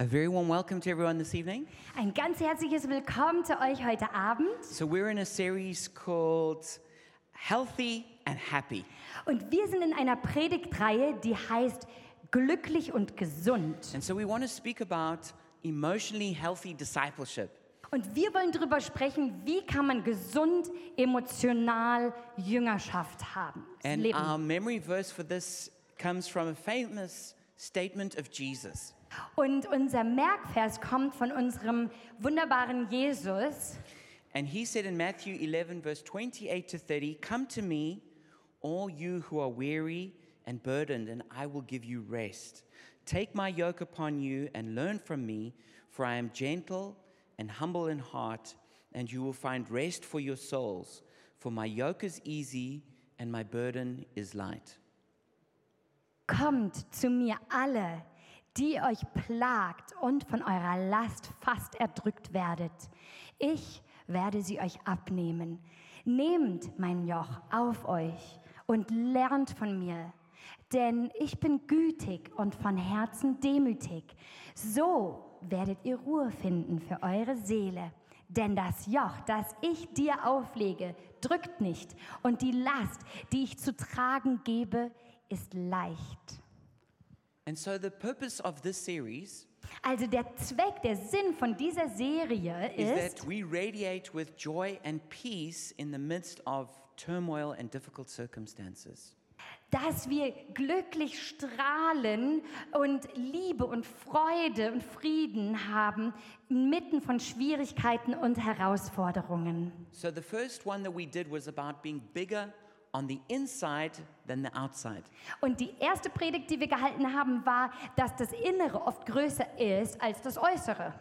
A very warm welcome to everyone this evening. Ein ganz herzliches Willkommen zu euch heute Abend. So, we're in a series called Healthy and Happy. Und wir sind in einer Predigtreihe, die heißt Glücklich und gesund. And so, we want to speak about emotionally healthy discipleship. Und wir wollen darüber sprechen, wie kann man gesund emotional Jüngerschaft haben. And leben. our memory verse for this comes from a famous statement of Jesus. Und unser Merkvers kommt von unserem wunderbaren Jesus. And he said in Matthew 11, verse 28 to 30, Come to me, all you who are weary and burdened, and I will give you rest. Take my yoke upon you and learn from me, for I am gentle and humble in heart, and you will find rest for your souls. For my yoke is easy and my burden is light. Kommt zu mir alle, die euch plagt und von eurer Last fast erdrückt werdet. Ich werde sie euch abnehmen. Nehmt mein Joch auf euch und lernt von mir, denn ich bin gütig und von Herzen demütig. So werdet ihr Ruhe finden für eure Seele. Denn das Joch, das ich dir auflege, drückt nicht, und die Last, die ich zu tragen gebe, ist leicht. And so, the purpose of this series Also der Zweck, der Sinn von dieser Serie is ist, that we radiate with joy and peace in the midst of turmoil and difficult circumstances. dass wir glücklich strahlen und Liebe und Freude und Frieden haben inmitten von Schwierigkeiten und Herausforderungen. So, the first one that we did was about being bigger on the inside than the outside. Und die erste Predigt, die wir gehalten haben, war, dass das Innere oft größer ist als das Äußere.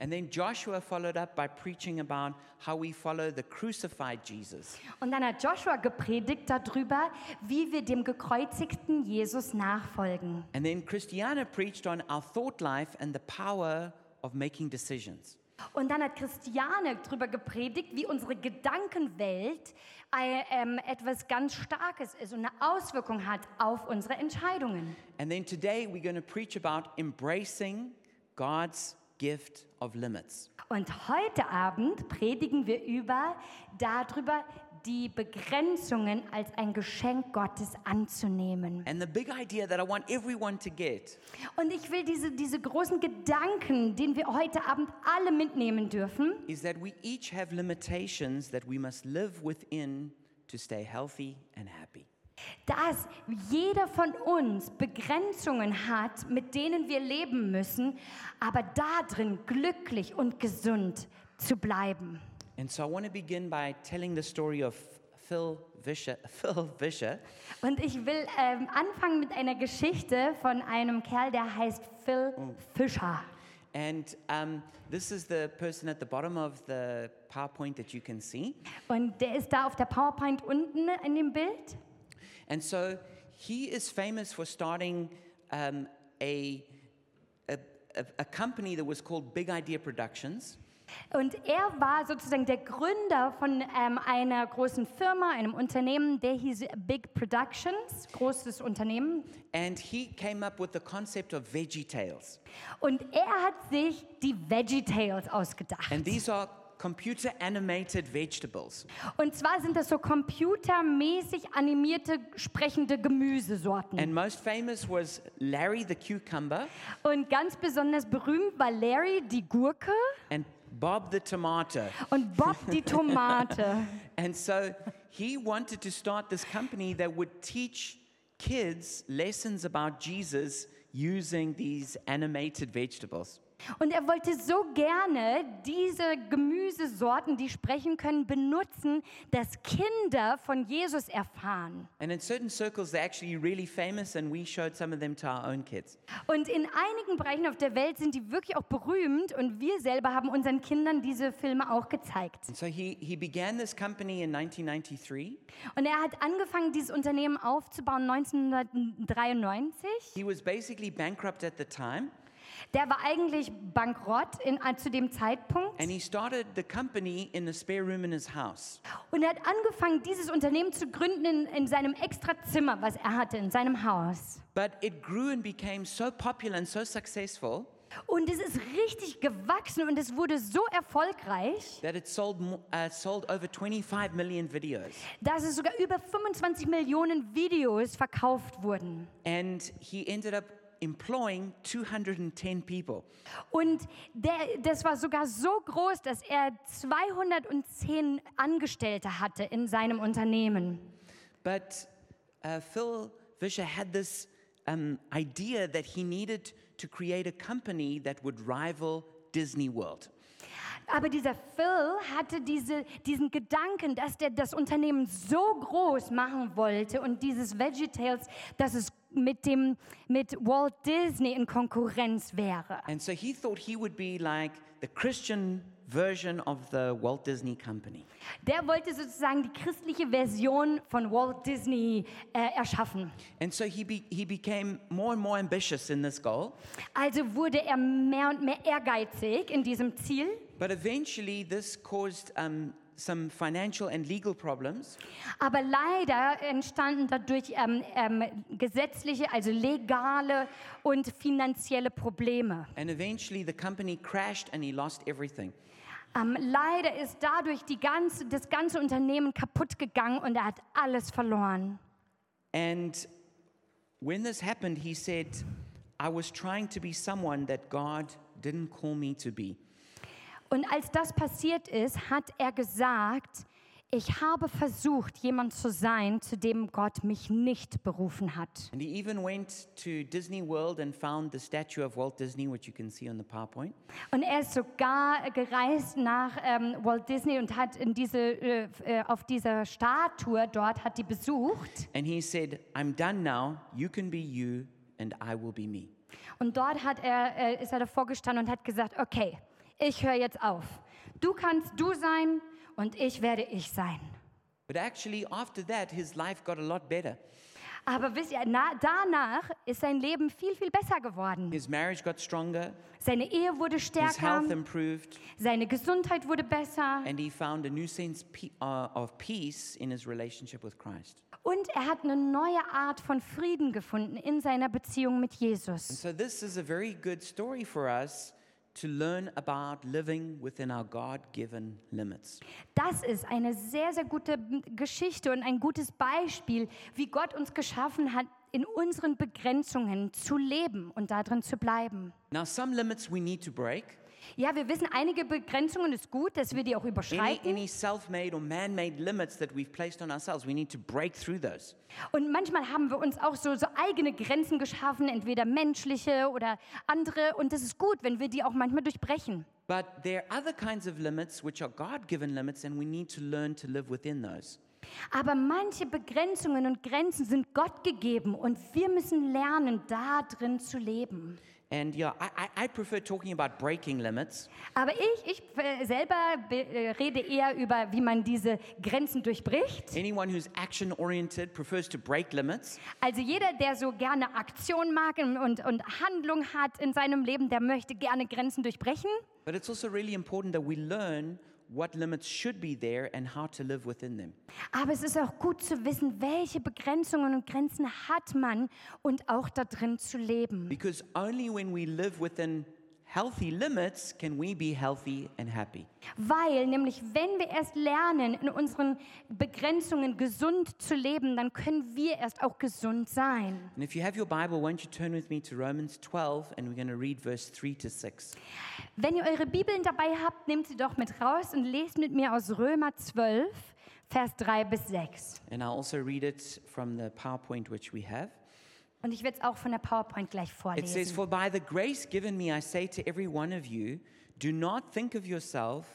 And then Joshua followed up by preaching about how we follow the crucified Jesus. Und dann hat Joshua gepredigt darüber, wie wir dem gekreuzigten Jesus nachfolgen. And then Christiana preached on our thought life and the power of making decisions. Und dann hat Christiane darüber gepredigt, wie unsere Gedankenwelt etwas ganz Starkes ist und eine Auswirkung hat auf unsere Entscheidungen. And then today we're going to preach about embracing God's gift of limits. Und heute Abend predigen wir über darüber, die Begrenzungen als ein Geschenk Gottes anzunehmen. And the big idea that I want everyone to get Und ich will diese, diese großen Gedanken, den wir heute Abend alle mitnehmen dürfen, is that we each have limitations that we must live within to stay healthy and happy. dass jeder von uns Begrenzungen hat, mit denen wir leben müssen, aber darin glücklich und gesund zu bleiben. And so I want to begin by telling the story of Phil Vischer. Phil Vischer. Und ich will ähm, anfangen mit einer Geschichte von einem Kerl, der heißt Phil Fischer. And um, this is the person at the bottom of the PowerPoint that you can see. Und der ist da auf der PowerPoint unten in dem Bild. And so he is famous for starting um, a, a, a, a company that was called Big Idea Productions. Und er war sozusagen der Gründer von ähm, einer großen Firma, einem Unternehmen, der hieß Big Productions, großes Unternehmen. And he came up with the concept of Veggie Tales. Und er hat sich die VeggieTales ausgedacht. And these are computer animated vegetables. Und zwar sind das so computermäßig animierte, sprechende Gemüsesorten. And most famous was Larry the Cucumber Und ganz besonders berühmt war Larry die Gurke and Bob the Tomato. und Bob die Tomate. And so he wanted to start this company that would teach kids lessons about Jesus using these animated vegetables. Und er wollte so gerne diese Gemüsesorten, die sprechen können, benutzen, dass Kinder von Jesus erfahren. And in certain circles, they're actually really famous, and we showed some of them to our own kids. Und in einigen Bereichen auf der Welt sind die wirklich auch berühmt und wir selber haben unseren Kindern diese Filme auch gezeigt. And so he, he began this company in 1993. Und er hat angefangen, dieses Unternehmen aufzubauen 1993. He was basically bankrupt at the time, Der war eigentlich bankrott in, äh, zu dem Zeitpunkt. and he started the company in a spare room in his house. Und er hat angefangen, dieses Unternehmen zu gründen in, in seinem Extrazimmer, was er hatte, in seinem Haus. But it grew and became so popular and so successful Und es ist richtig gewachsen und es wurde so erfolgreich, that it sold, uh, sold over 25 million videos. dass es sogar über 25 Millionen Videos verkauft wurden. And he ended up employing 210 people. Und der, das war sogar so groß, dass er 210 Angestellte hatte in seinem Unternehmen. But uh, Phil Vischer had this um, idea that he needed to create a company that would rival Disney World. Aber dieser Phil hatte diese, diesen Gedanken, dass der das Unternehmen so groß machen wollte und dieses VeggieTales, dass es mit, dem, mit Walt Disney in Konkurrenz wäre. And so he thought he would be like the Christian version of the Walt Disney Company. Der wollte sozusagen die christliche Version von Walt Disney äh, erschaffen. And so he, be, he became more and more ambitious in this goal. Also wurde er mehr und mehr ehrgeizig in diesem Ziel. But eventually, this caused um, some financial and legal problems. Aber leider entstanden dadurch ähm, ähm, gesetzliche, also legale und finanzielle Probleme. And eventually, the company crashed and he lost everything. Ähm, leider ist dadurch die ganze, das ganze Unternehmen kaputt gegangen und er hat alles verloren. And when this happened, he said, I was trying to be someone that God didn't call me to be. Und als das passiert ist, hat er gesagt, ich habe versucht, jemand zu sein, zu dem Gott mich nicht berufen hat. And he even went to Disney World and found the statue of Walt Disney, which you can see on the PowerPoint. Und er ist sogar gereist nach ähm, Walt Disney und hat in diese, äh, äh, auf dieser Statue dort hat die besucht. And he said, I'm done now. You can be you, and I will be me. Und dort hat er, äh, ist er davor gestanden und hat gesagt, okay, ich höre jetzt auf. Du kannst du sein und ich werde ich sein. But actually, after that, his life got a lot better. Aber wisst ihr, na, danach ist sein Leben viel, viel besser geworden. His marriage got stronger, Seine Ehe wurde his stärker, health improved, seine Gesundheit wurde besser and he found a new sense uh, of peace in his relationship with Christ. und er hat eine neue Art von Frieden gefunden in seiner Beziehung mit And Jesus. so, this is a very good story for us to learn about living within our God given limits. Das ist eine sehr, sehr gute Geschichte und ein gutes Beispiel, wie Gott uns geschaffen hat, in unseren Begrenzungen zu leben und darin zu bleiben. Now, some limits we need to break. Ja, wir wissen, einige Begrenzungen ist gut, dass wir die auch Any, überschreiten. any self made or man made limits that we've placed on ourselves, we need to break through those. Und manchmal haben wir uns auch so, so eigene Grenzen geschaffen, entweder menschliche oder andere. Und das ist gut, wenn wir die auch manchmal durchbrechen. But there are other kinds of limits which are God given limits, and we need to learn to live within those. Aber manche Begrenzungen und Grenzen sind Gott gegeben und wir müssen lernen, da drin zu leben. And yeah, I, I, prefer talking about breaking limits Aber ich, ich äh, selber be- äh, rede eher über, wie man diese Grenzen durchbricht. Anyone who's action oriented prefers to break limits. Also jeder, der so gerne Aktion mag und, und, und Handlung hat in seinem Leben, der möchte gerne Grenzen durchbrechen. But it's also really important that we learn what limits should be there and how to live within them. Aber es ist auch gut zu wissen, welche Begrenzungen und Grenzen hat man und auch da drin zu leben. Because only when we live within healthy limits can we be healthy and happy. Weil nämlich, wenn wir erst lernen, in unseren Begrenzungen gesund zu leben, dann können wir erst auch gesund sein. And if you have your Bible, won't you turn with me to Romans 12 and we're going to read verse 3 to 6. Wenn ihr eure Bibeln dabei habt, nehmt sie doch mit raus und lest mit mir aus Römer 12, Vers 3 bis 6. And I'll also read it from the PowerPoint which we have. Und ich werde es auch von der PowerPoint gleich It says. For by the grace given me, I say to every one of you, do not think of yourself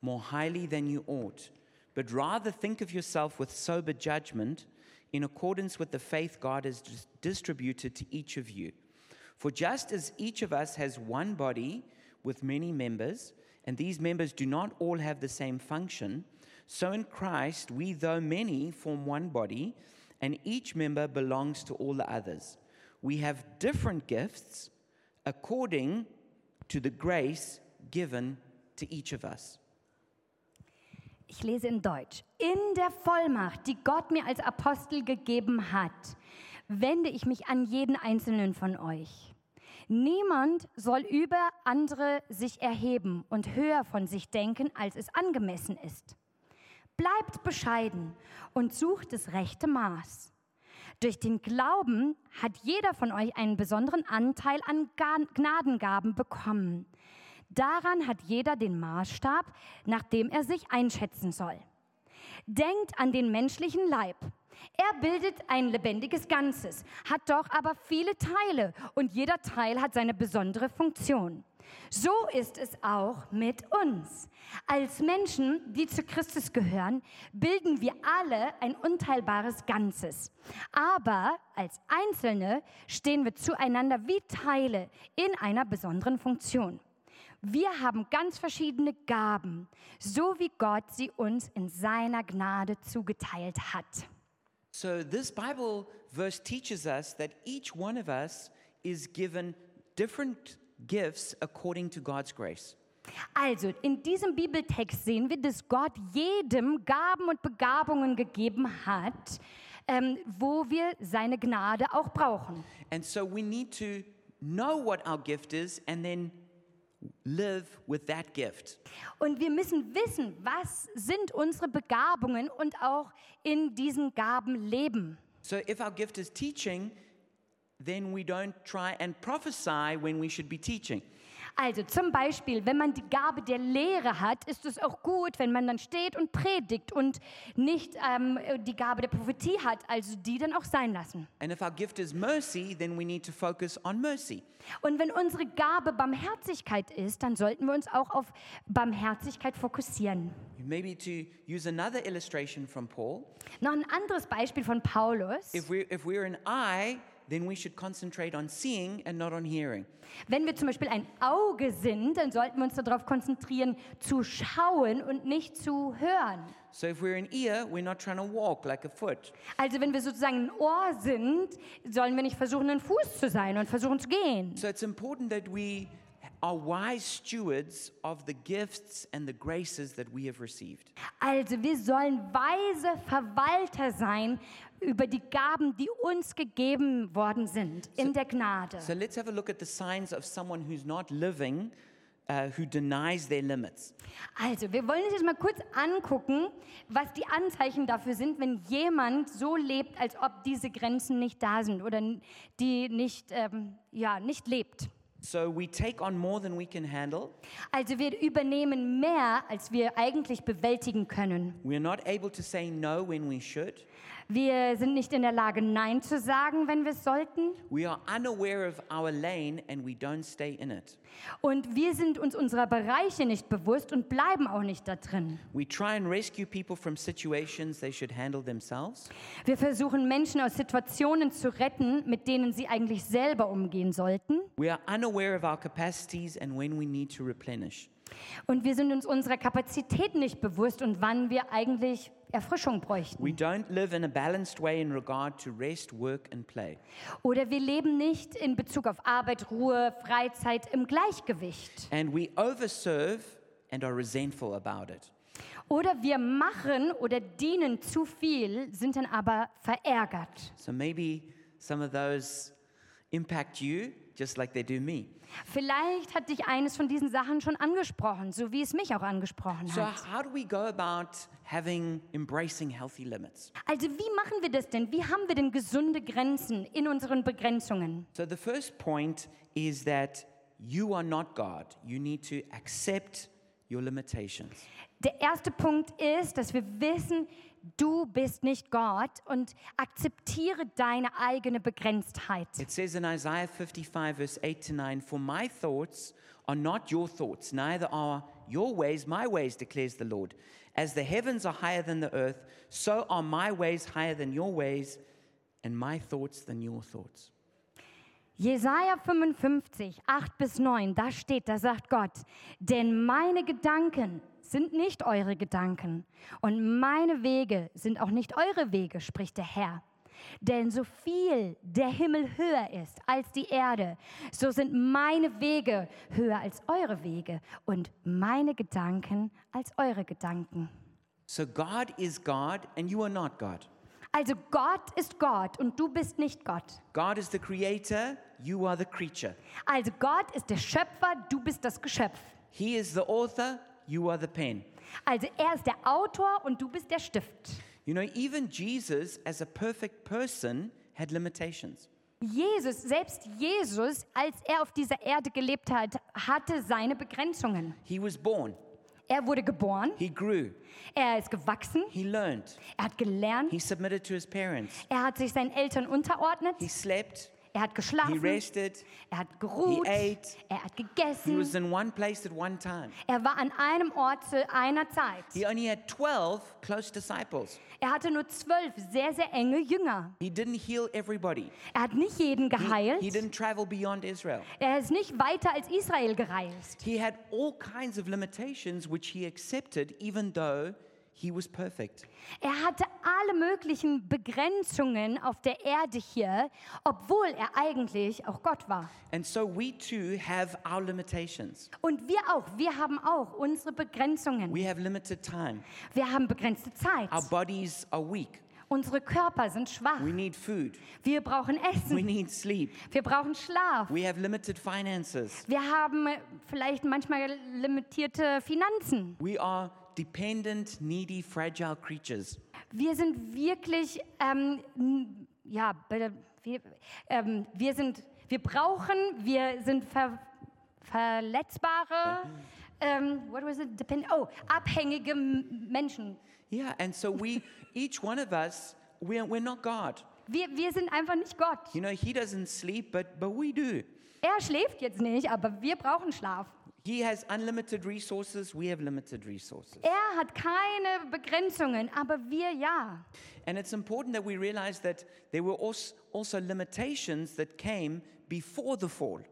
more highly than you ought, but rather think of yourself with sober judgment in accordance with the faith God has distributed to each of you. For just as each of us has one body with many members, and these members do not all have the same function, so in Christ we, though many, form one body, and each member belongs to all the others. We have different gifts according to the grace given to each of us. Ich lese in Deutsch. In der Vollmacht, die Gott mir als Apostel gegeben hat, wende ich mich an jeden einzelnen von euch. Niemand soll über andere sich erheben und höher von sich denken, als es angemessen ist. Bleibt bescheiden und sucht das rechte Maß. Durch den Glauben hat jeder von euch einen besonderen Anteil an Ga- Gnadengaben bekommen. Daran hat jeder den Maßstab, nach dem er sich einschätzen soll. Denkt an den menschlichen Leib. Er bildet ein lebendiges Ganzes, hat doch aber viele Teile und jeder Teil hat seine besondere Funktion. So ist es auch mit uns. Als Menschen, die zu Christus gehören, bilden wir alle ein unteilbares Ganzes. Aber als Einzelne stehen wir zueinander wie Teile in einer besonderen Funktion. Wir haben ganz verschiedene Gaben, so wie Gott sie uns in seiner Gnade zugeteilt hat. So, this Bible verse teaches us that each one of us is given different gifts according to God's grace. Also, in diesem Bibeltext sehen wir, dass Gott jedem Gaben und Begabungen gegeben hat, ähm, wo wir seine Gnade auch brauchen. And so, we need to know what our gift is and then live with that gift. Und wir müssen wissen, was sind unsere Begabungen und auch in diesen Gaben leben. So, if our gift is teaching, then we don't try and prophesy when we should be teaching. Also zum Beispiel, wenn man die Gabe der Lehre hat, ist es auch gut, wenn man dann steht und predigt und nicht ähm, die Gabe der Prophetie hat, also die dann auch sein lassen. And if our gift is mercy, then we need to focus on mercy. Und wenn unsere Gabe Barmherzigkeit ist, dann sollten wir uns auch auf Barmherzigkeit fokussieren. Maybe to use another illustration from Paul, Noch ein anderes Beispiel von Paulus. if we're, if we're an eye, then we should concentrate on seeing and not on hearing. Wenn wir zum Beispiel ein Auge sind, dann sollten wir uns darauf konzentrieren, zu schauen und nicht zu hören. So if we're an ear, we're not trying to walk like a foot. Also wenn wir sozusagen ein Ohr sind, sollen wir nicht versuchen, ein Fuß zu sein und versuchen zu gehen. So it's important that we are wise stewards of the gifts and the graces that we have received. Also wir sollen weise Verwalter sein über die Gaben, die uns gegeben worden sind in der Gnade. So let's have a look at the signs of someone who's not living, uh, who denies their limits. Also, wir wollen uns jetzt mal kurz angucken, was die Anzeichen dafür sind, wenn jemand so lebt, als ob diese Grenzen nicht da sind oder die nicht, ähm, ja, nicht lebt. So we take on more than we can handle. Also wir übernehmen mehr, als wir eigentlich bewältigen können. We're not able to say no when we should. Wir sind nicht in der Lage, Nein zu sagen, wenn wir es sollten. We are unaware of our lane and we don't stay in it. Und wir sind uns unserer Bereiche nicht bewusst und bleiben auch nicht da drin. We try and rescue people from situations they should handle themselves. Wir versuchen Menschen aus Situationen zu retten, mit denen sie eigentlich selber umgehen sollten. We are unaware of our capacities and when we need to replenish. Und wir sind uns unserer Kapazität nicht bewusst und wann wir eigentlich Erfrischung bräuchten. We don't live in a balanced way in regard to rest, work, and play. Oder wir leben nicht in Bezug auf Arbeit, Ruhe, Freizeit im Gleichgewicht. And we overserve and are resentful about it. Oder wir machen oder dienen zu viel, sind dann aber verärgert. So maybe some of those impact you just like they do me. Vielleicht hat dich eines von diesen Sachen schon angesprochen, so wie es mich auch angesprochen So, hat. how do we go about having, embracing healthy limits? Also wie machen wir das denn? Wie haben wir denn gesunde Grenzen in unseren Begrenzungen? So, the first point is that you are not God. You need to accept your limitations. Der erste Punkt ist, dass wir wissen, du bist nicht Gott und akzeptiere deine eigene Begrenztheit. It says in Isaiah 55, verse 8 to 9, For my thoughts are not your thoughts, neither are your ways my ways, declares the Lord. As the heavens are higher than the earth, so are my ways higher than your ways, and my thoughts than your thoughts. Jesaja 55, 8 bis 9, da steht, da sagt Gott, denn meine Gedanken sind nicht eure Gedanken und meine Wege sind auch nicht eure Wege, spricht der Herr. Denn so viel der Himmel höher ist als die Erde, so sind meine Wege höher als eure Wege und meine Gedanken als eure Gedanken. So God is God, and you are not God. Also Gott ist Gott und du bist nicht Gott. God is the creator, you are the creature. Also Gott ist der Schöpfer, du bist das Geschöpf. He is the author, you are the pen. Also er ist der Autor und du bist der Stift. You know, even Jesus, as a perfect person, had limitations. Jesus, selbst Jesus, als er auf dieser Erde gelebt hat, hatte seine Begrenzungen. He was born, Er wurde geboren, he grew, er ist gewachsen, he learned, er hat gelernt, he submitted to his parents, er hat sich seinen Eltern unterordnet, he slept, er hat he geschlafen, rested, er hat geruht, he ate, er hat he gegessen, was in one place at one time. er war an einem Ort zu einer Zeit. He only had 12 close disciples. Er hatte nur zwölf sehr, sehr enge Jünger. He didn't heal everybody. Er hat nicht jeden He, geheilt. he didn't travel beyond Israel. Er ist nicht weiter als Israel gereist. He had all kinds of limitations which he accepted even though he was perfect. Er hatte alle möglichen Begrenzungen auf der Erde hier, obwohl er eigentlich auch Gott war. And so we too have our limitations. Und wir auch, wir haben auch unsere Begrenzungen. We have limited time. Wir haben begrenzte Zeit. Our bodies are weak. Unsere Körper sind schwach. We need food. Wir brauchen We Essen. need sleep. Wir brauchen Schlaf. We have limited finances. Wir haben äh, vielleicht manchmal limitierte Finanzen. We are dependent, needy, fragile creatures. Wir sind wirklich, ähm, ja, wir, ähm, wir sind, wir brauchen, wir sind ver, verletzbare, ähm, what was it? Depend oh, abhängige Menschen. Yeah, and so we, each one of us, we're, we're not God. Wir, wir sind einfach nicht Gott. You know, He doesn't sleep, but, but we do. Er schläft jetzt nicht, aber wir brauchen Schlaf. He has unlimited resources, we have limited resources. Er hat keine Begrenzungen, aber wir ja. And it's important that we realize that there were als- also limitations that came before the fall.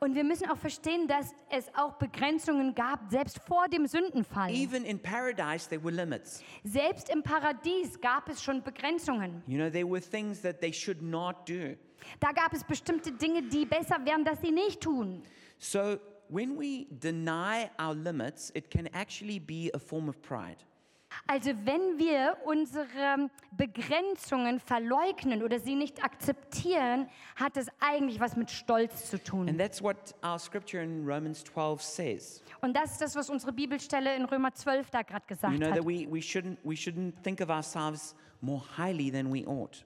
Und wir müssen auch verstehen, dass es auch Begrenzungen gab, selbst vor dem Sündenfall. Even in paradise, there were limits. Selbst im Paradies gab es schon Begrenzungen. You know, there were things that they should not do. Da gab es bestimmte Dinge, die besser wären, dass sie nicht tun. So when we deny our limits, it can actually be a form of pride. Also wenn wir unsere Begrenzungen verleugnen oder sie nicht akzeptieren, hat es eigentlich was mit Stolz zu tun. And that's what our scripture in Romans 12 says. Und das ist das, was unsere Bibelstelle in Römer 12 da gerade You gesagt know, hat. that we, we, shouldn't, we shouldn't think of ourselves more highly than we ought.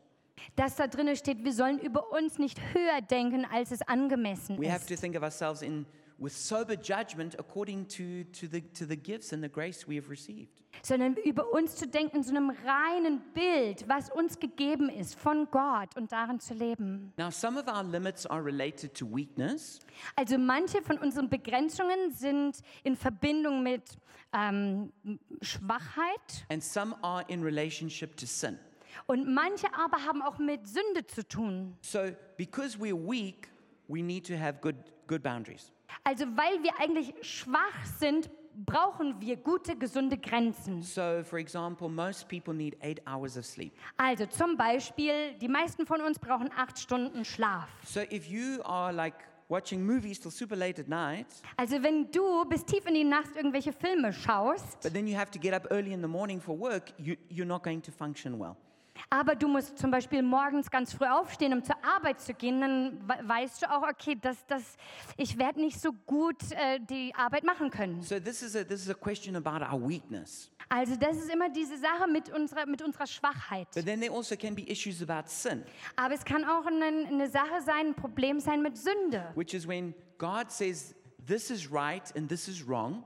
Dass da drin steht, wir sollen über uns nicht höher denken, als es angemessen We have to ist. think of ourselves in, with sober judgment according to, to, the, to the gifts and the grace we have received. Sondern über uns zu denken so einem reinen Bild, was uns gegeben ist von Gott und darin zu leben. Now, some of our limits are related to weakness, Also manche von unseren Begrenzungen sind in Verbindung mit ähm, Schwachheit and some are in relationship to sin. und manche aber haben auch mit Sünde zu tun. So, because we're weak, we need to have good, good boundaries. Also weil wir eigentlich schwach sind, brauchen wir gute, gesunde Grenzen. So, for example, most people need eight hours of sleep. Also zum Beispiel, die meisten von uns brauchen acht Stunden Schlaf. So, if you are like watching movies till super late at night, Also wenn du bis tief in die Nacht irgendwelche Filme schaust, but then you have to get up early in the morning for work, you, you're not going to function well. Aber du musst zum Beispiel morgens ganz früh aufstehen, um zur Arbeit zu gehen, dann we- weißt du auch, okay, das, das, ich werde nicht so gut äh, die Arbeit machen können. So, this is, a, this is a question about our weakness. Also das ist immer diese Sache mit unserer, mit unserer Schwachheit. But then there also can be issues about sin, Aber es kann auch eine, eine Sache sein, ein Problem sein mit Sünde. which is when God says, This is right and this is wrong.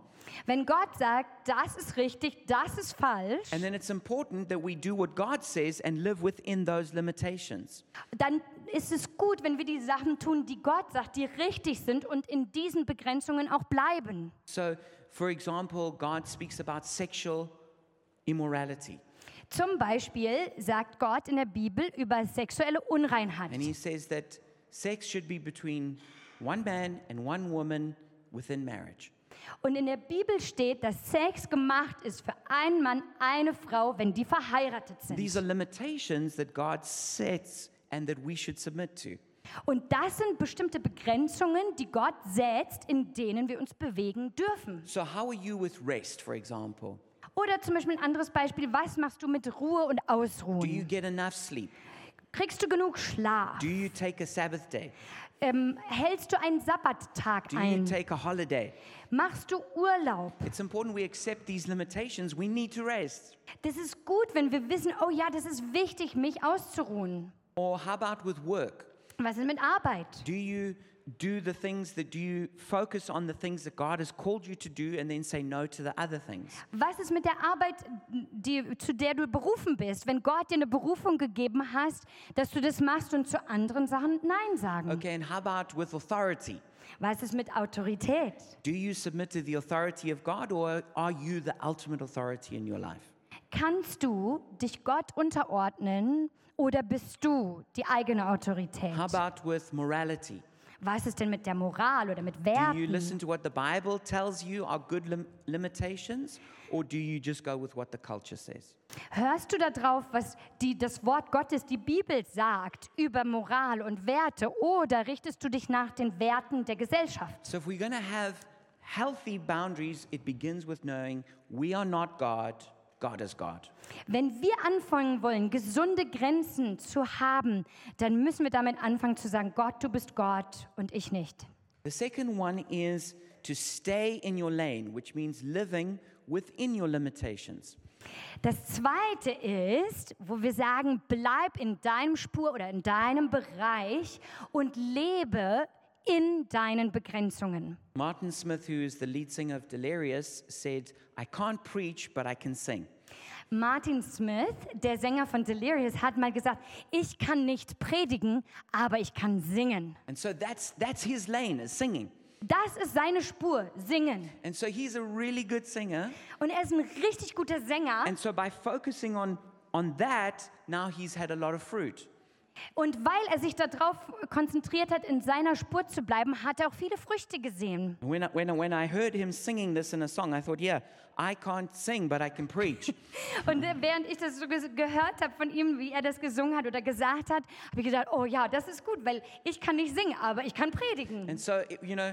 Wenn Gott sagt, das ist richtig, das ist falsch, And then it's important that we do what God says and live within those limitations. dann ist es gut, wenn wir die Sachen tun, die Gott sagt, die richtig sind und in diesen Begrenzungen auch bleiben. So, for example, God speaks about sexual immorality. Zum Beispiel sagt Gott in der Bibel über sexuelle Unreinheit. And he says that sex should be between one man and one woman within marriage. Und in der Bibel steht, dass Sex gemacht ist für einen Mann, eine Frau, wenn die verheiratet These sind. are limitations that God sets and that we should submit to. Und das sind bestimmte Begrenzungen, die Gott setzt, in denen wir uns bewegen dürfen. So, how are you with rest, for example? Oder zum Beispiel ein anderes Beispiel, was machst du mit Ruhe und Do you Ausruhen? get enough sleep? Kriegst du genug Schlaf? Do you take a Sabbath day? Ähm, hältst du einen Sabbattag Do you ein? take a holiday? Machst du Urlaub? It's important we accept these limitations. We need to rest. Das ist gut, wenn wir wissen, oh ja, das ist wichtig, mich auszuruhen. Or how about with work? Was ist mit Arbeit? Do you do the things that do you focus on the things that God has called you to do and then say no to the other things? Was ist mit der Arbeit, die, zu der du berufen bist? Wenn Gott dir eine Berufung gegeben hast, dass du das machst und zu anderen Sachen Nein sagen. Okay, and how about with authority? Was ist mit Autorität? Do you submit to the authority of God or are you the ultimate authority in your life? Kannst du dich Gott unterordnen oder bist du die eigene Autorität? How about with morality? Was ist denn mit der Moral oder mit Do you Werten? listen to what the Bible tells you are good lim- limitations or do you just go with what the culture says? Hörst du darauf, was die, das Wort Gottes, die Bibel sagt über Moral und Werte oder richtest du dich nach den Werten der Gesellschaft? So if we're going to have healthy boundaries, it begins with knowing we are not God, God is God. Wenn wir anfangen wollen, gesunde Grenzen zu haben, dann müssen wir damit anfangen zu sagen, Gott, du bist Gott und ich nicht. The second one is to stay in your lane, which means living within your limitations. Das zweite ist, wo wir sagen, bleib in deinem Spur oder in deinem Bereich und lebe in deinen Begrenzungen. Martin Smith, who is the lead singer of Delirious, said, I can't preach, but I can sing. Martin Smith, der Sänger von Delirious, hat mal gesagt, ich kann nicht predigen, aber ich kann singen. And so that's, that's his lane, is singing. Das ist seine Spur, singen. And so he's a really good singer. Und er ist ein richtig guter Sänger. And so by focusing on, on that, now he's had a lot of fruit. Und weil er sich darauf konzentriert hat, in seiner Spur zu bleiben, hat er auch viele Früchte gesehen. When I, when, I, when I heard him singing this in a song, I thought, yeah, I can't sing, but I can preach. Und äh, während ich das so ge gehört habe von ihm, wie er das gesungen hat oder gesagt hat, habe ich gedacht, oh ja, das ist gut, weil ich kann nicht singen, aber ich kann predigen. and so, you know,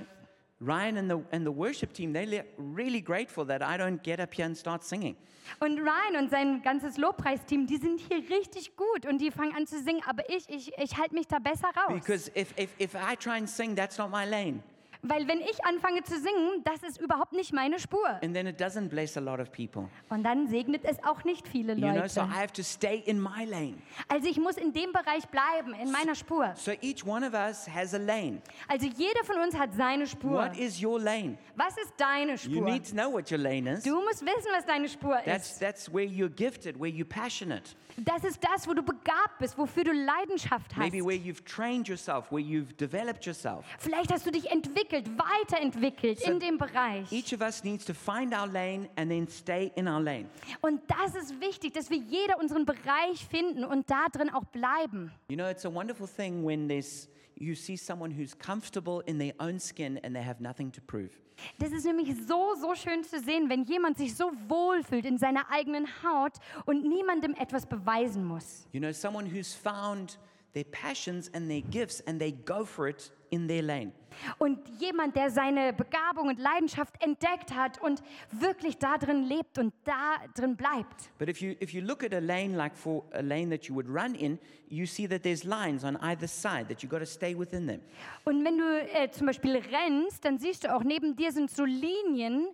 Ryan and the, and the worship team, they're really grateful that I don't get up here and start singing. Und Ryan und sein ganzes Lobpreisteam, die sind hier richtig gut und die fangen an zu singen, aber ich, ich, ich halte mich da besser raus. Because if, if, if I try and sing, that's not my lane. Weil wenn ich anfange zu singen, das ist überhaupt nicht meine Spur. And then it doesn't bless a lot of people. Und dann segnet es auch nicht viele You know, so I Leute. have to stay in my lane. Also ich muss in dem Bereich bleiben, in meiner Spur. So each one of us has a lane. Also jeder von uns hat seine Spur. What is your lane? Was ist deine You Spur? need to know what your lane is. Du musst wissen, was deine Spur That's, ist. that's where you're gifted, where you're passionate. Das ist das, wo du begabt bist, wofür du Leidenschaft hast. Maybe where you've trained yourself, where you've developed yourself. Vielleicht hast du dich entwickelt, weiterentwickelt So in dem Bereich. Each of us needs to find our lane and then stay in our lane. Und das ist wichtig, dass wir jeder unseren Bereich finden und da drin auch bleiben. You know, it's a wonderful thing when there's you see someone who's comfortable in their own skin and they have nothing to prove. Das ist nämlich so, so schön zu sehen, wenn jemand sich so wohlfühlt in seiner eigenen Haut und niemandem etwas beweisen muss. You know, someone who's found their passions and their gifts and they go for it in their lane. Und jemand, der seine Begabung und Leidenschaft entdeckt hat und wirklich da drin lebt und da drin bleibt. But if you if you look at a lane like for a lane that you would run in, you see that there's lines on either side that you've got to stay within them. Und wenn du äh, zum Beispiel rennst, dann siehst du auch, neben dir sind so Linien,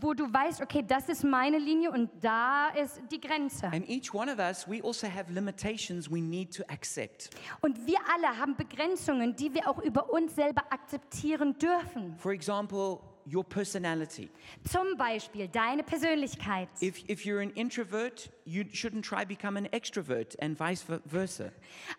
wo du weißt, okay, das ist meine Linie und da ist die Grenze. And each one of us, we also have limitations we need to accept. Und wir alle haben Begrenzungen, die wir auch über uns selber akzeptieren dürfen. For example, your personality. Zum Beispiel deine Persönlichkeit. If, if you're an introvert, you shouldn't try become an extrovert and vice ver- versa.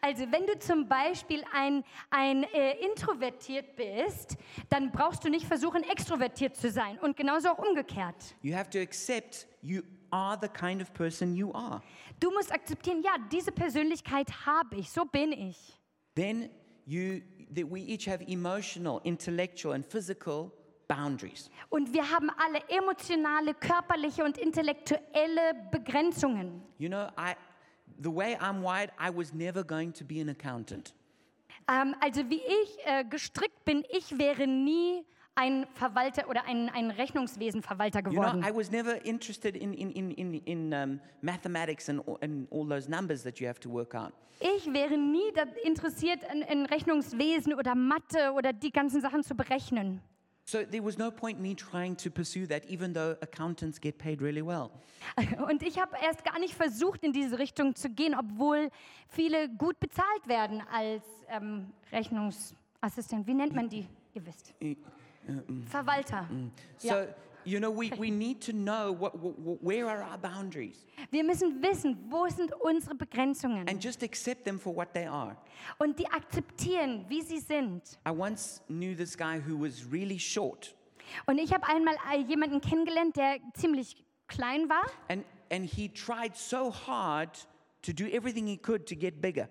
Also wenn du zum Beispiel ein, ein äh, introvertiert bist, dann brauchst du nicht versuchen, extrovertiert zu sein. Und genauso auch umgekehrt. You have to accept you are the kind of person you are. Du musst akzeptieren, ja, diese Persönlichkeit habe ich, so bin ich. Then you that we each have emotional, intellectual, and physical boundaries. Und wir haben alle emotionale, körperliche und intellektuelle Begrenzungen. You know, I the way I'm wired, I was never going to be an accountant. Ähm, also wie ich äh, gestrickt bin, ich wäre nie ein Verwalter oder ein, ein Rechnungswesenverwalter You know, geworden. I was never interested in, in, in, in, in um, mathematics and, all- and all those numbers that you have to work out. Ich wäre nie interessiert in, in Rechnungswesen oder Mathe oder die ganzen Sachen zu berechnen. So there was no point me trying to pursue that, even though accountants get paid really well. Und ich habe erst gar nicht versucht, in diese Richtung zu gehen, obwohl viele gut bezahlt werden als ähm, Rechnungsassistent. Wie nennt man die? Ihr wisst. Verwalter. So, Ja. you know, we, we need to know what, where are our boundaries Wir müssen wissen, wo sind unsere Begrenzungen and just accept them for what they are. und die akzeptieren, wie sie sind. I once knew this guy who was really short, Und ich habe einmal äh, jemanden kennengelernt, der ziemlich klein war and, and he tried so hard to do everything he could to get bigger.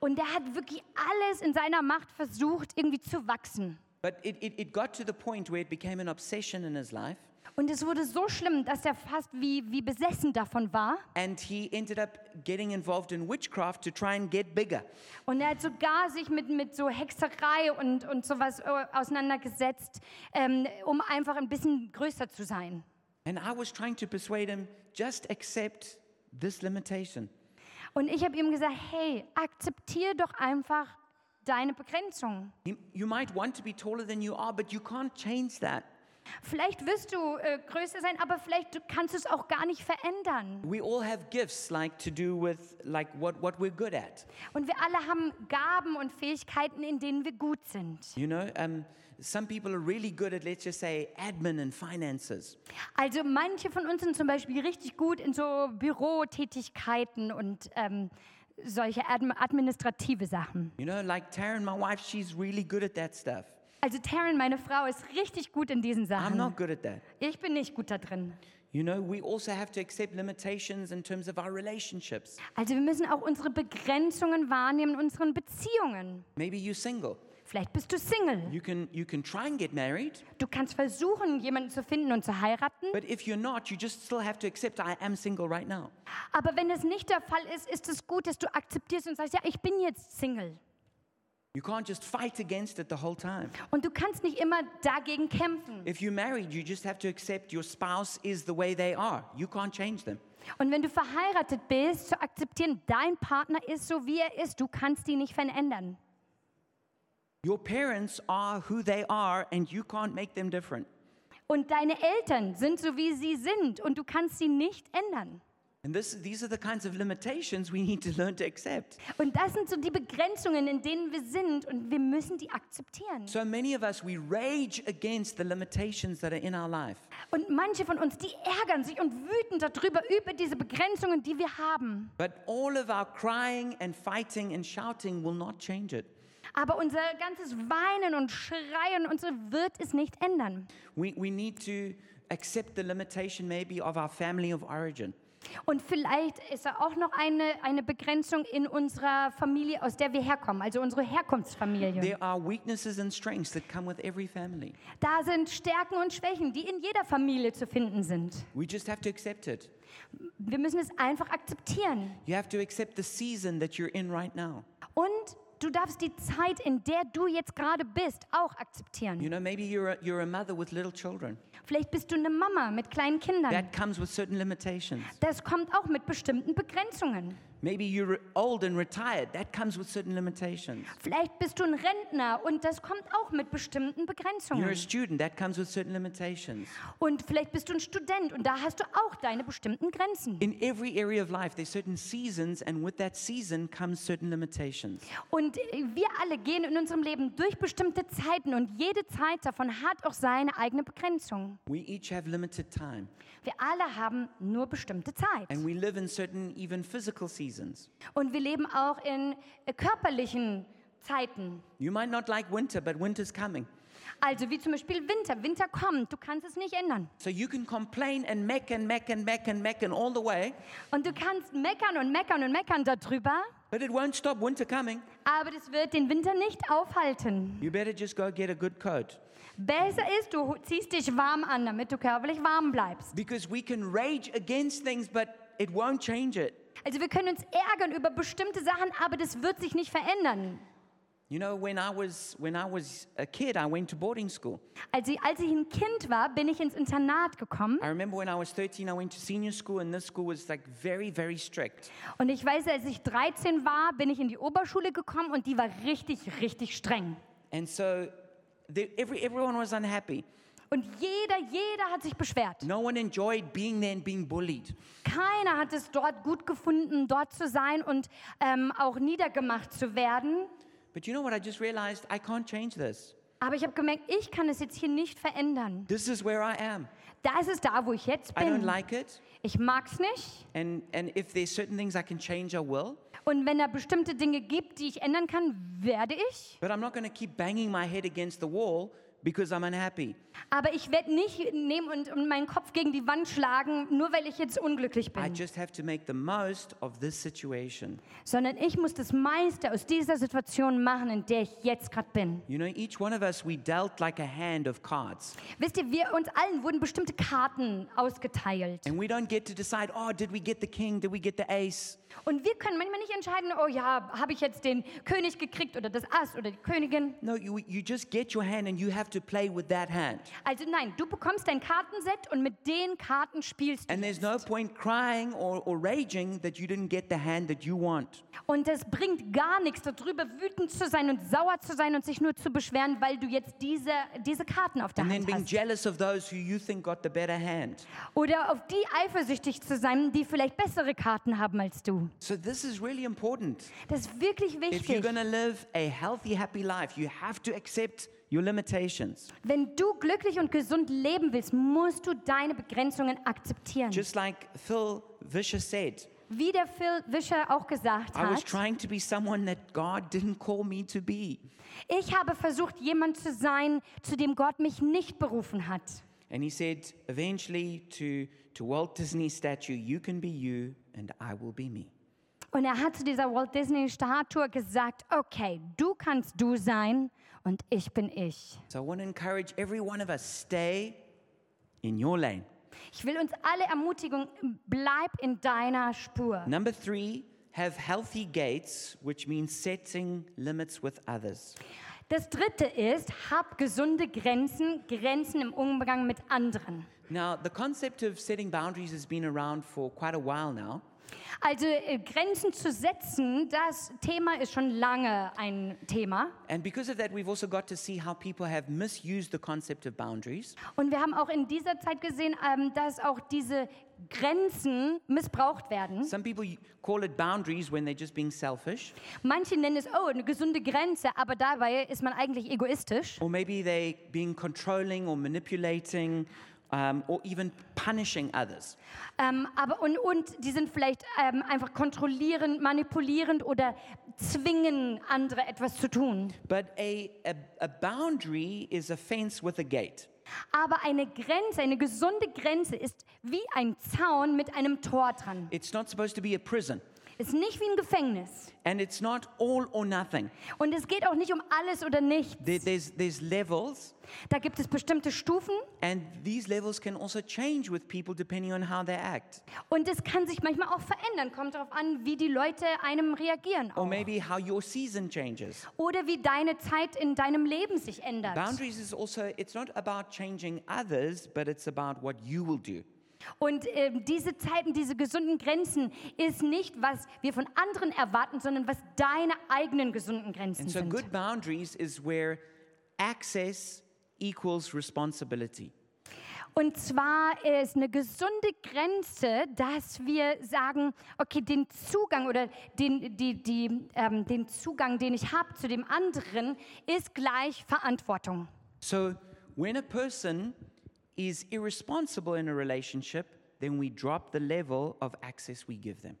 und der hat wirklich alles in seiner Macht versucht, irgendwie zu wachsen. But it, it, it got to the point where it became an obsession in his life, Und es wurde so schlimm, dass er fast wie, wie besessen davon war. and he ended up getting involved in witchcraft to try and get bigger. Und er hat sogar sich mit, mit so Hexerei und, und sowas äh, auseinandergesetzt, ähm, um einfach ein bisschen größer zu sein. And I was trying to persuade him just accept this limitation. Und ich habe ihm gesagt, hey, akzeptiere doch einfach deine Begrenzung. You, you might want to be taller than you are, but you can't change that. Vielleicht wirst du äh, größer sein, aber vielleicht kannst du es auch gar nicht verändern. We all have gifts like to do with like what, what we're good at. Und wir alle haben Gaben und Fähigkeiten, in denen wir gut sind. You know, um, some people are really good at, let's just say, admin and finances. Also manche von uns sind zum Beispiel richtig gut in so Bürotätigkeiten und ähm, solche adm administrative Sachen. You know, like Taryn, my wife, she's really good at that stuff. Also Taryn, meine Frau, ist richtig gut in diesen I'm Sachen. not good at that. Ich bin nicht gut da drin. You know, we also have to accept limitations in terms of our relationships. Also wir müssen auch unsere Begrenzungen wahrnehmen in unseren Beziehungen. Maybe you're single. Vielleicht bist du Single. You can, you can try and get married, Du kannst versuchen, jemanden zu finden und zu heiraten. but if you're not, you just still have to accept I am single right now. Aber wenn das nicht der Fall ist, ist es gut, dass du akzeptierst und sagst, ja, ich bin jetzt Single. You can't just fight against it the whole time. Und du kannst nicht immer dagegen kämpfen. If you're married, you just have to accept your spouse is the way they are. You can't change them. Und wenn du verheiratet bist, zu akzeptieren, dein Partner ist so, wie er ist. Du kannst ihn nicht verändern. Your parents are who they are, and you can't make them different. Und deine Eltern sind so, wie sie sind. Und du kannst sie nicht ändern. And this, these are the kinds of limitations we need to learn to accept. Und das sind so die Begrenzungen, in denen wir sind. Und wir müssen die akzeptieren. So many of us, we rage against the limitations that are in our life. Und manche von uns, die ärgern sich und wüten darüber, über diese Begrenzungen, die wir haben. But all of our crying and fighting and shouting will not change it. Aber unser ganzes Weinen und Schreien und so wird es nicht ändern. We, we need to accept the limitation maybe of our family of origin. Und vielleicht ist da auch noch eine, eine Begrenzung in unserer Familie, aus der wir herkommen, also unsere Herkunftsfamilie. There are weaknesses and strengths that come with every family. Da sind Stärken und Schwächen, die in jeder Familie zu finden sind. We just have to accept it. Wir müssen es einfach akzeptieren. You have to accept the season that you're in right now. Und du darfst die Zeit, in der du jetzt gerade bist, auch akzeptieren. You know, maybe you're a, you're a mother with little children. Vielleicht bist du eine Mama mit kleinen Kindern. That comes with certain limitations. Das kommt auch mit bestimmten Begrenzungen. Maybe you're re- old and retired. That comes with certain limitations. Vielleicht bist du ein Rentner und das kommt auch mit bestimmten You're a Begrenzungen. student. That comes with certain limitations. Und vielleicht bist du ein Student und da hast du auch deine bestimmten Grenzen. In every area of life, there's certain seasons, and with that season comes certain limitations. Und wir alle gehen in unserem Leben durch bestimmte Zeiten und jede Zeit davon hat auch seine eigene Begrenzung. We each have limited time, Wir alle haben nur bestimmte Zeit. and we live in certain even physical seasons. Und wir leben auch in äh, körperlichen Zeiten. You might not like winter, but winter's coming. Also wie zum Beispiel Winter. Winter kommt, du kannst es nicht ändern. So you can complain and meck and meck and meck and meck and all the way, Und du kannst meckern und meckern und meckern darüber, but it won't stop winter coming. aber das wird den Winter nicht aufhalten. You better just go get a good coat. Besser ist, du ziehst dich warm an, damit du körperlich warm bleibst. Because we can rage against things, but it won't change it. Also wir können uns ärgern über bestimmte Sachen, aber das wird sich nicht verändern. You know, when I was when I was a kid, I went to boarding school. Als ich, als ich ein Kind war, bin ich ins Internat gekommen. I remember when I was 13, I went to senior school, and this school was like very, very strict. Und ich weiß, als ich 13 war, bin ich in die Oberschule gekommen und die war richtig, richtig streng. And so the, every, everyone was unhappy. Und jeder, jeder hat sich beschwert. No one enjoyed being there and being bullied. Keiner hat es dort gut gefunden, dort zu sein und ähm, auch niedergemacht zu werden. But you know what? I just realized I can't change this. Aber ich habe gemerkt, ich kann es jetzt hier nicht verändern. This is where I am. Das ist da, wo ich jetzt I don't bin. like it. Ich mag es nicht. And, and if there's certain things I can change, I will. Und wenn da bestimmte Dinge gibt, die ich ändern kann, werde ich. But I'm not going to keep banging my head against the wall because I'm unhappy. Aber ich werde nicht nehmen und, und meinen Kopf gegen die Wand schlagen, nur weil ich jetzt unglücklich I bin. just have to make the most of this situation. Sondern ich muss das meiste aus dieser Situation machen, in der ich jetzt gerade bin. You know, each one of us, we dealt like a hand of cards. Wisst ihr, wir uns allen wurden bestimmte Karten ausgeteilt. And we don't get to decide, oh, did we get the king? Did we get the ace? Und wir können manchmal nicht entscheiden, oh ja, habe ich jetzt den König gekriegt oder das Ass oder die Königin. No, you, you just get your hand and you have to play with that hand. Also nein, du bekommst dein Kartenset und mit den Karten spielst du. And there's no point crying or, or raging that you didn't get the hand that you want. Und es bringt gar nichts, darüber wütend zu sein und sauer zu sein und sich nur zu beschweren, weil du jetzt diese, diese Karten auf der And then Hand being hast. jealous of those who you think got the better hand. Oder auf die eifersüchtig zu sein, die vielleicht bessere Karten haben als du. So this is really important. Das ist wirklich If you're wichtig. going to live a healthy, happy life, you have to accept your limitations. Wenn du glücklich und gesund leben willst, musst du deine Begrenzungen akzeptieren. Just like Phil Vischer said, Wie der Phil Wischer auch gesagt I was hat, trying to be someone that God didn't call me to be. ich habe versucht, jemand zu sein, zu dem Gott mich nicht berufen hat. And he said, eventually, to, to Walt Disney's statue, you can be you and I will be me. Und er hat zu dieser Walt Disney Statue gesagt, okay, du kannst du sein und ich bin ich. So I want to encourage every one of us stay in your lane. Ich will uns alle ermutigen, bleib in deiner Spur. Number three, have healthy gates, which means setting limits with others. Das dritte ist, hab gesunde Grenzen, Grenzen im Umgang mit anderen. Now, the concept of setting boundaries has been around for quite a while now. Also äh, Grenzen zu setzen, das Thema ist schon lange ein Thema. And because of that, we've also got to see how people have misused the concept of boundaries. Und wir haben auch in dieser Zeit gesehen, ähm, dass auch diese Grenzen missbraucht werden. Some people call it boundaries when they're just being selfish, Manche nennen es, oh, eine gesunde Grenze, aber dabei ist man eigentlich egoistisch. or maybe they being controlling or manipulating, um, or even punishing others. Ähm, aber und, und die sind vielleicht ähm, einfach kontrollierend, manipulierend oder zwingen andere etwas zu tun. But a, a, a boundary is a fence with a gate. Aber eine Grenze, eine gesunde Grenze ist wie ein Zaun mit einem Tor dran. It's not supposed to be a prison, Ist nicht wie ein Gefängnis. and it's not all or nothing. Und es geht auch nicht um alles oder nichts. There, there's, there's levels, Da gibt es bestimmte Stufen and these levels can also change with people depending on how they act, und es kann sich manchmal auch verändern. Kommt darauf an, wie die Leute einem reagieren. or Auch. maybe how your season changes. Oder wie deine Zeit in deinem Leben sich ändert. Boundaries is also, it's not about changing others, but it's about what you will do. Und ähm, diese Zeiten, diese gesunden Grenzen ist nicht, was wir von anderen erwarten, sondern was deine eigenen gesunden Grenzen And so, sind. good boundaries is where access equals responsibility. Und zwar ist eine gesunde Grenze, dass wir sagen, okay, den Zugang oder den, die, die, ähm, den Zugang, den ich habe zu dem anderen, ist gleich Verantwortung. So, when a person is irresponsible in a relationship, then we drop the level of access we give them.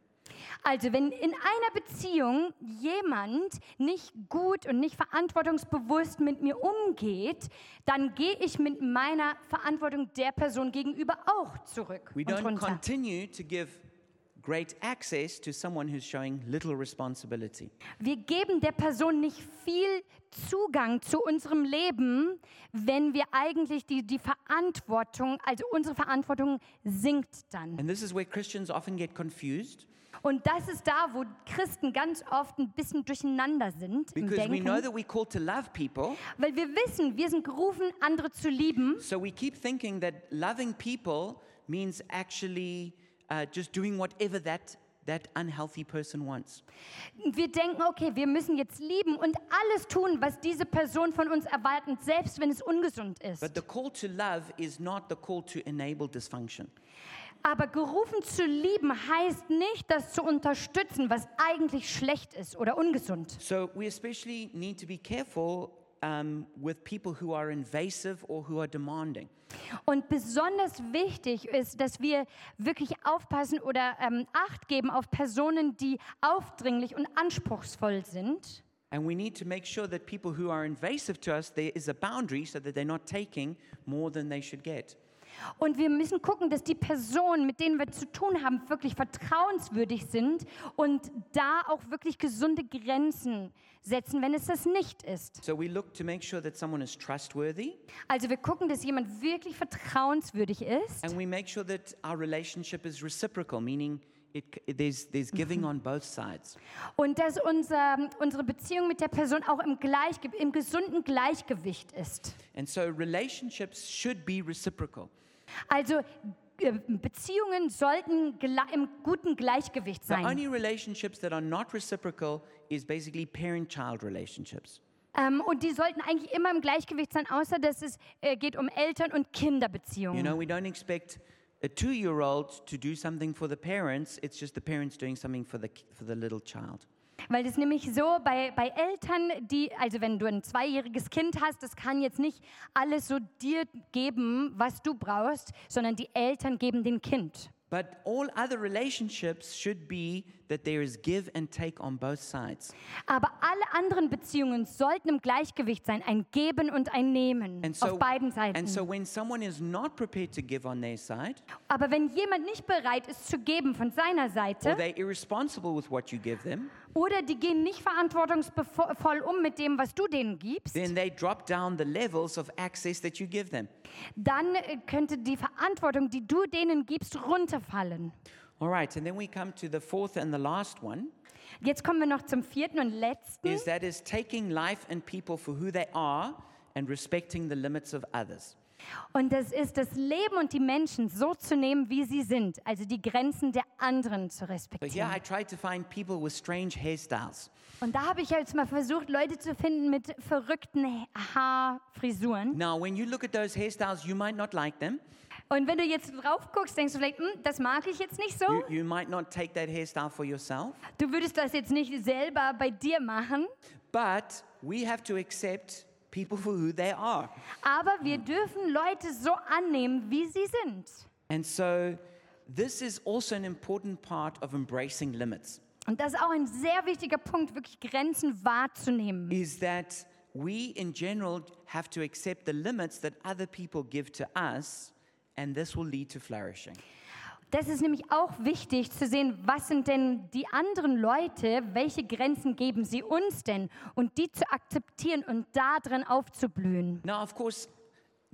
Also wenn in einer Beziehung jemand nicht gut und nicht verantwortungsbewusst mit mir umgeht, dann gehe ich mit meiner Verantwortung der Person gegenüber auch zurück We und don't runter. continue to give great access to someone who's showing little responsibility. Wir geben der Person nicht viel Zugang zu unserem Leben, wenn wir eigentlich die, die Verantwortung, also unsere Verantwortung sinkt dann. And this is where Christians often get confused Und das ist da, wo Christen ganz oft ein bisschen durcheinander sind im because we know that we're called to love people. Weil wir wissen, wir sind gerufen, andere zu lieben. So we keep thinking that loving people means actually uh, just doing whatever that, that unhealthy person wants. Wir denken, okay, wir müssen jetzt lieben und alles tun, was diese Person von uns erwartet, selbst wenn es ungesund ist. But the call to love is not the call to enable dysfunction. Aber gerufen zu lieben heißt nicht, das zu unterstützen, was eigentlich schlecht ist oder ungesund. So we especially need to be careful um, with people who are invasive or who are demanding. Und besonders wichtig ist, dass wir wirklich aufpassen oder ähm, Acht geben auf Personen, die aufdringlich und anspruchsvoll sind. And we need to make sure that people who are invasive to us, there is a boundary so that they're not taking more than they should get. Und wir müssen gucken, dass die Personen, mit denen wir zu tun haben, wirklich vertrauenswürdig sind und da auch wirklich gesunde Grenzen setzen, wenn es das nicht ist. So we look to make sure that someone is trustworthy Also wir gucken, dass jemand wirklich vertrauenswürdig ist and we make sure that our relationship is reciprocal, meaning it, there's, there's giving on both sides. und dass unser, unsere Beziehung mit der Person auch im, Gleichge im gesunden Gleichgewicht ist. And so relationships should be reciprocal. Also äh, Beziehungen sollten im guten Gleichgewicht The sein. only relationships that are not reciprocal is basically parent-child relationships. Ähm, und die sollten eigentlich immer im Gleichgewicht sein, außer dass es äh, geht um Eltern- und You Kinderbeziehungen. know, we don't expect a two-year-old to do something for the parents. It's just the parents doing something for the for the little child. Weil das nämlich so bei, bei Eltern, die, also wenn du ein zweijähriges Kind hast, das kann jetzt nicht alles so dir geben, was du brauchst, sondern die Eltern geben dem Kind. But all other relationships should be that there is give and take on both sides. Aber alle anderen Beziehungen sollten im Gleichgewicht sein, ein Geben und ein Nehmen And so, auf beiden Seiten. and so when someone is not prepared to give on their side, Aber wenn jemand nicht bereit ist zu geben von seiner or Seite, they're irresponsible with what you give them, oder die gehen nicht verantwortungsvoll um mit dem, was du denen gibst, then they drop down the levels of access that you give them. dann äh, könnte die Verantwortung, die du denen gibst, runterfallen. All right, and then we come to the fourth and the last one. Jetzt kommen wir noch zum vierten und letzten. is that is taking life and people for who they are and respecting the limits of others. Und das ist das Leben und die Menschen so zu nehmen, wie sie sind, also die Grenzen der anderen zu respektieren. I tried to find people with strange hairstyles. Und da habe ich jetzt mal versucht, Leute zu finden mit verrückten Haarfrisuren. Now, when you look at those hairstyles, you might not like them. Und wenn du jetzt drauf guckst, denkst du vielleicht, hm, das mag ich jetzt nicht so. You, you might not take that hairstyle for yourself. Du würdest das jetzt nicht selber bei dir machen. But we have to accept people for who they are. Aber wir dürfen Leute so annehmen, wie sie sind. And so, this is also an important part of embracing limits. Und das ist auch ein sehr wichtiger Punkt, wirklich Grenzen wahrzunehmen. Is that we in general have to accept the limits that other people give to us, and this will lead to flourishing. Das ist nämlich auch wichtig zu sehen, was sind denn die anderen Leute, welche Grenzen geben sie uns denn und die zu akzeptieren und da drin aufzublühen. Now, of course,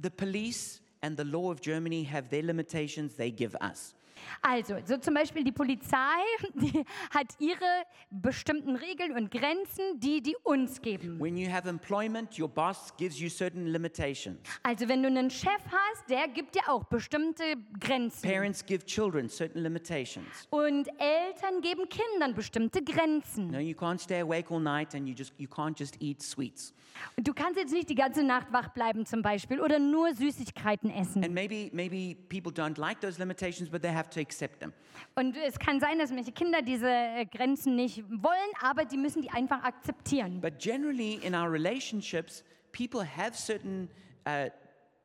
the police and the law of Germany have their limitations they give us. Also, so zum Beispiel die Polizei, die hat ihre bestimmten Regeln und Grenzen, die die uns geben. When you have employment, your boss gives you certain limitations. Also, wenn du einen Chef hast, der gibt dir auch bestimmte Grenzen. Parents give children certain limitations. Und Eltern geben Kindern bestimmte Grenzen. No, you can't stay awake all night and you just you can't just eat sweets. Und Du kannst jetzt nicht die ganze Nacht wach bleiben zum Beispiel oder nur Süßigkeiten essen. And maybe maybe people don't like those limitations, but they have to accept them. Und es kann sein, dass manche Kinder diese äh, Grenzen nicht wollen, aber die müssen die einfach akzeptieren. But generally, in our relationships, people have certain uh,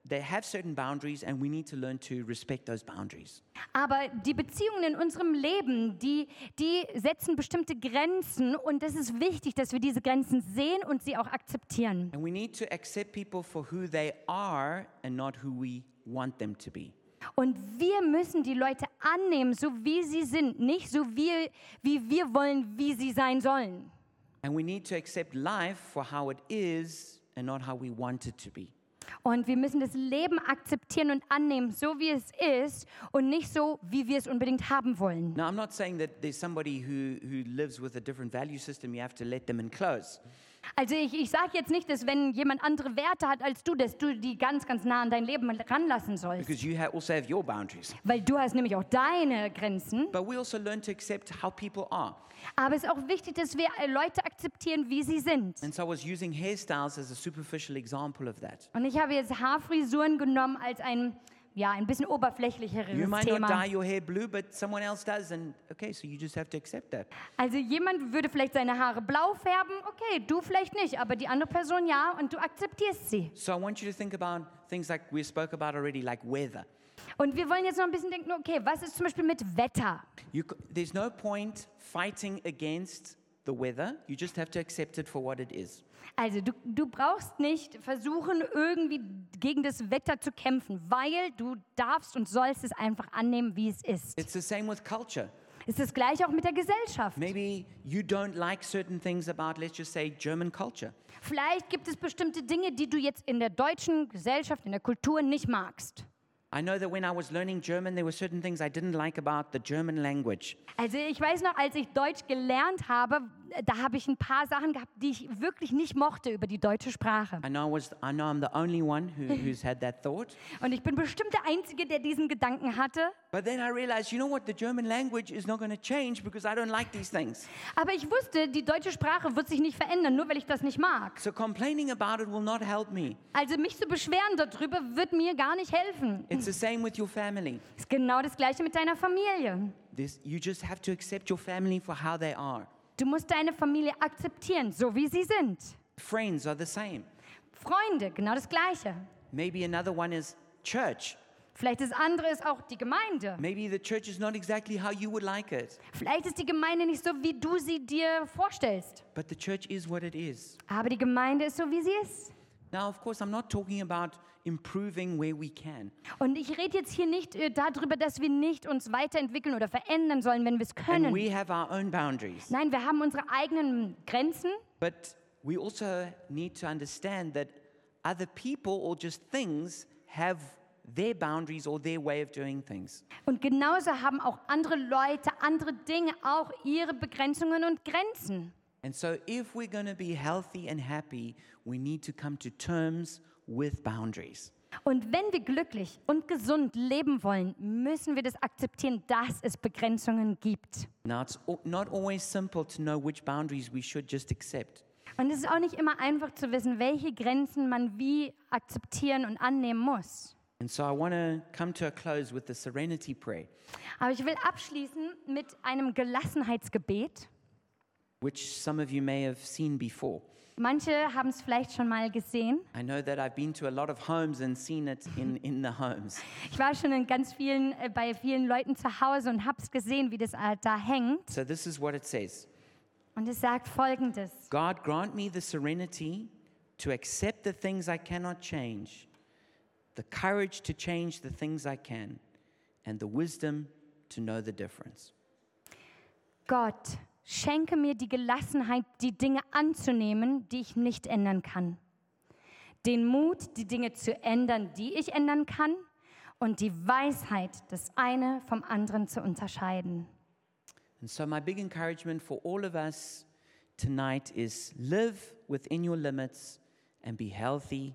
they have certain boundaries, and we need to learn to respect those boundaries. Aber die Beziehungen in unserem Leben, die, die setzen bestimmte Grenzen und es ist wichtig, dass wir diese Grenzen sehen und sie auch akzeptieren. And we need to accept people for who they are and not who we want them to be. Und wir müssen die Leute annehmen, so wie sie sind, nicht so wie, wie wir wollen, wie sie sein sollen. And we need to accept life for how it is and not how we want it to be. Und wir müssen das Leben akzeptieren und annehmen, so wie es ist und nicht so, wie wir es unbedingt haben wollen. Now, I'm not saying that there's somebody who, who lives with a different value system, you have to let them in close. Also ich, ich sage jetzt nicht, dass wenn jemand andere Werte hat als du, dass du die ganz, ganz nah an dein Leben ranlassen sollst. Because you ha- also have your boundaries. Weil du hast nämlich auch deine Grenzen. But we also learn to accept how people are. Aber es ist auch wichtig, dass wir äh, Leute akzeptieren, wie sie sind. And so I was using hairstyles as a superficial example of that. Und ich habe jetzt Haarfrisuren genommen als ein, ja, ein bisschen oberflächlicheres You might not Thema. dye your hair blue, but someone else does. And okay, so you just have to accept that. Also jemand würde vielleicht seine Haare blau färben, okay, du vielleicht nicht, aber die andere Person ja und du akzeptierst sie. So I want you to think about things like we spoke about already, like weather. Und wir wollen jetzt noch ein bisschen denken, okay, was ist zum Beispiel mit Wetter? You, there's no point fighting against the weather. You just have to accept it for what it is. Also du, du brauchst nicht versuchen, irgendwie gegen das Wetter zu kämpfen, weil du darfst und sollst es einfach annehmen, wie es ist. It's the same with culture. Es ist das gleiche auch mit der Gesellschaft. Maybe you don't like certain things about, let's just say, German culture. Vielleicht gibt es bestimmte Dinge, die du jetzt in der deutschen Gesellschaft, in der Kultur nicht magst. I know that when I was learning German, there were certain things I didn't like about the German language. Also ich weiß noch, als ich Deutsch gelernt habe, da habe ich ein paar Sachen gehabt, die ich wirklich nicht mochte über die deutsche Sprache. I know, I was, I know I'm the only one who, who's had that thought. Und ich bin bestimmt der Einzige, der diesen Gedanken hatte. But then I realized, you know what? The German language is not going to change because I don't like these things. Aber ich wusste, die deutsche Sprache wird sich nicht verändern, nur weil ich das nicht mag. So complaining about it will not help me. Also mich zu beschweren darüber wird mir gar nicht helfen. It's the same with your family. ist genau das gleiche mit deiner Familie. This, you just have to accept your family for how they are. Du musst deine Familie akzeptieren, so wie sie sind. Friends are the same. Freunde, genau das gleiche. Maybe another one is church. Vielleicht das andere ist auch die Gemeinde. Maybe the church is not exactly how you would like it, Vielleicht ist die Gemeinde nicht so, wie du sie dir vorstellst. but the church is what it is. Aber die Gemeinde ist so, wie sie ist. Now, of course, I'm not talking about improving where we can. Und ich rede jetzt hier nicht äh, darüber, dass wir nicht uns weiterentwickeln oder verändern sollen, wenn wir es And können. we have our own boundaries. Nein, wir haben unsere eigenen Grenzen. But we also need to understand that other people or just things have their boundaries or their way of doing things. Und genauso haben auch andere Leute, andere Dinge auch ihre Begrenzungen und Grenzen. And so, if we're going to be healthy and happy, we need to come to terms with boundaries. Und wenn wir glücklich und gesund leben wollen, müssen wir das akzeptieren, dass es Begrenzungen gibt. Now, it's not always simple to know which boundaries we should just accept. Und es ist auch nicht immer einfach zu wissen, welche Grenzen man wie akzeptieren und annehmen muss. And so, I want to come to a close with the serenity prayer, Aber ich will abschließen mit einem Gelassenheitsgebet. which some of you may have seen before. Manche haben es vielleicht schon mal gesehen. In, in. Ich war schon in ganz vielen, äh, bei vielen Leuten zu Hause und habe es gesehen, wie das äh, da hängt. So, this is what it says Und es sagt folgendes. God, grant me the serenity to accept the things I cannot change, the courage to change the things I can, and the wisdom to know the difference. Gott, schenke mir die Gelassenheit, die Dinge anzunehmen, die ich nicht ändern kann. Den Mut, die Dinge zu ändern, die ich ändern kann. Und die Weisheit, das eine vom anderen zu unterscheiden. And so, my big encouragement for all of us tonight is live within your limits and be healthy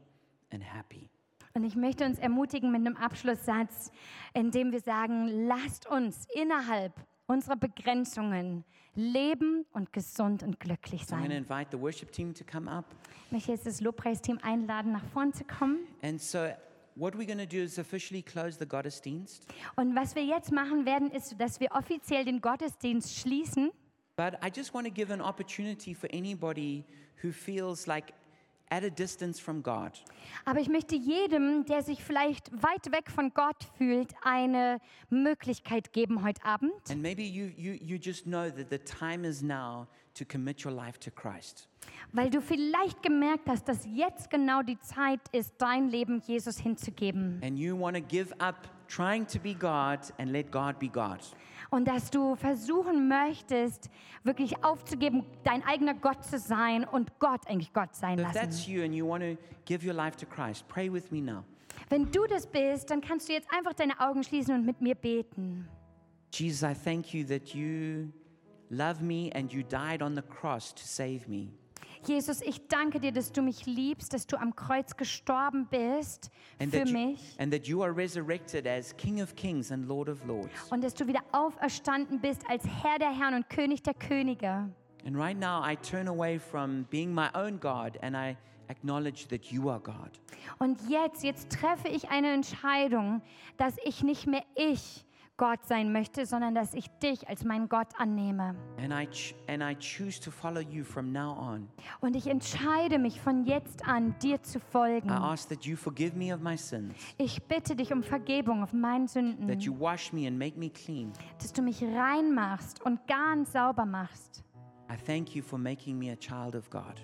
and happy. Und ich möchte uns ermutigen mit einem Abschlusssatz, in dem wir sagen, lasst uns innerhalb unserer Begrenzungen leben und gesund und glücklich So, I'm going to sein. invite the worship team to come up. Ich möchte jetzt das Lobpreisteam einladen, nach vorn zu kommen. And so, what we're going to do is officially close the Gottesdienst. Und was wir jetzt machen werden, ist, dass wir offiziell den Gottesdienst schließen. But I just want to give an opportunity for anybody who feels like at a distance from God. Aber ich möchte jedem, der sich vielleicht weit weg von Gott fühlt, eine Möglichkeit geben heute Abend. And maybe you, you, you just know that the time is now to commit your life to Christ. Weil du vielleicht gemerkt hast, dass jetzt genau die Zeit ist, dein Leben Jesus hinzugeben. And you want to give up trying to be God and let God be God. Und dass du versuchen möchtest, wirklich aufzugeben, dein eigener Gott zu sein und Gott eigentlich Gott sein If that's lassen. you and you want to give your life to Christ, pray with me now. Wenn du das bist, dann kannst du jetzt einfach deine Augen schließen und mit mir beten. Jesus, I thank you that you love me and you died on the cross to save me. Jesus, ich danke dir, dass du mich liebst, dass du am Kreuz gestorben bist And für that, you, mich and that you are resurrected as King of Kings and Lord of Lords. und dass du wieder auferstanden bist als Herr der Herren und König der Könige. And right now, I turn away from being my own God and I acknowledge that you are God. Und jetzt, jetzt treffe ich eine Entscheidung, dass ich nicht mehr ich Gott sein möchte, sondern dass ich dich als meinen Gott annehme. And I, and I choose to follow you from now on. Und ich entscheide mich von jetzt an, dir zu folgen. I ask that you forgive me of my sins, Ich bitte dich um Vergebung auf meinen that Sünden, you wash me and make me clean. dass du mich reinmachst und ganz sauber machst. I thank you for making me a child of God.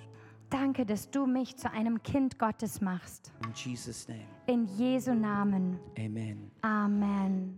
Danke, dass du mich zu einem Kind Gottes machst. In Jesus' name, In Jesu Namen. amen. Amen.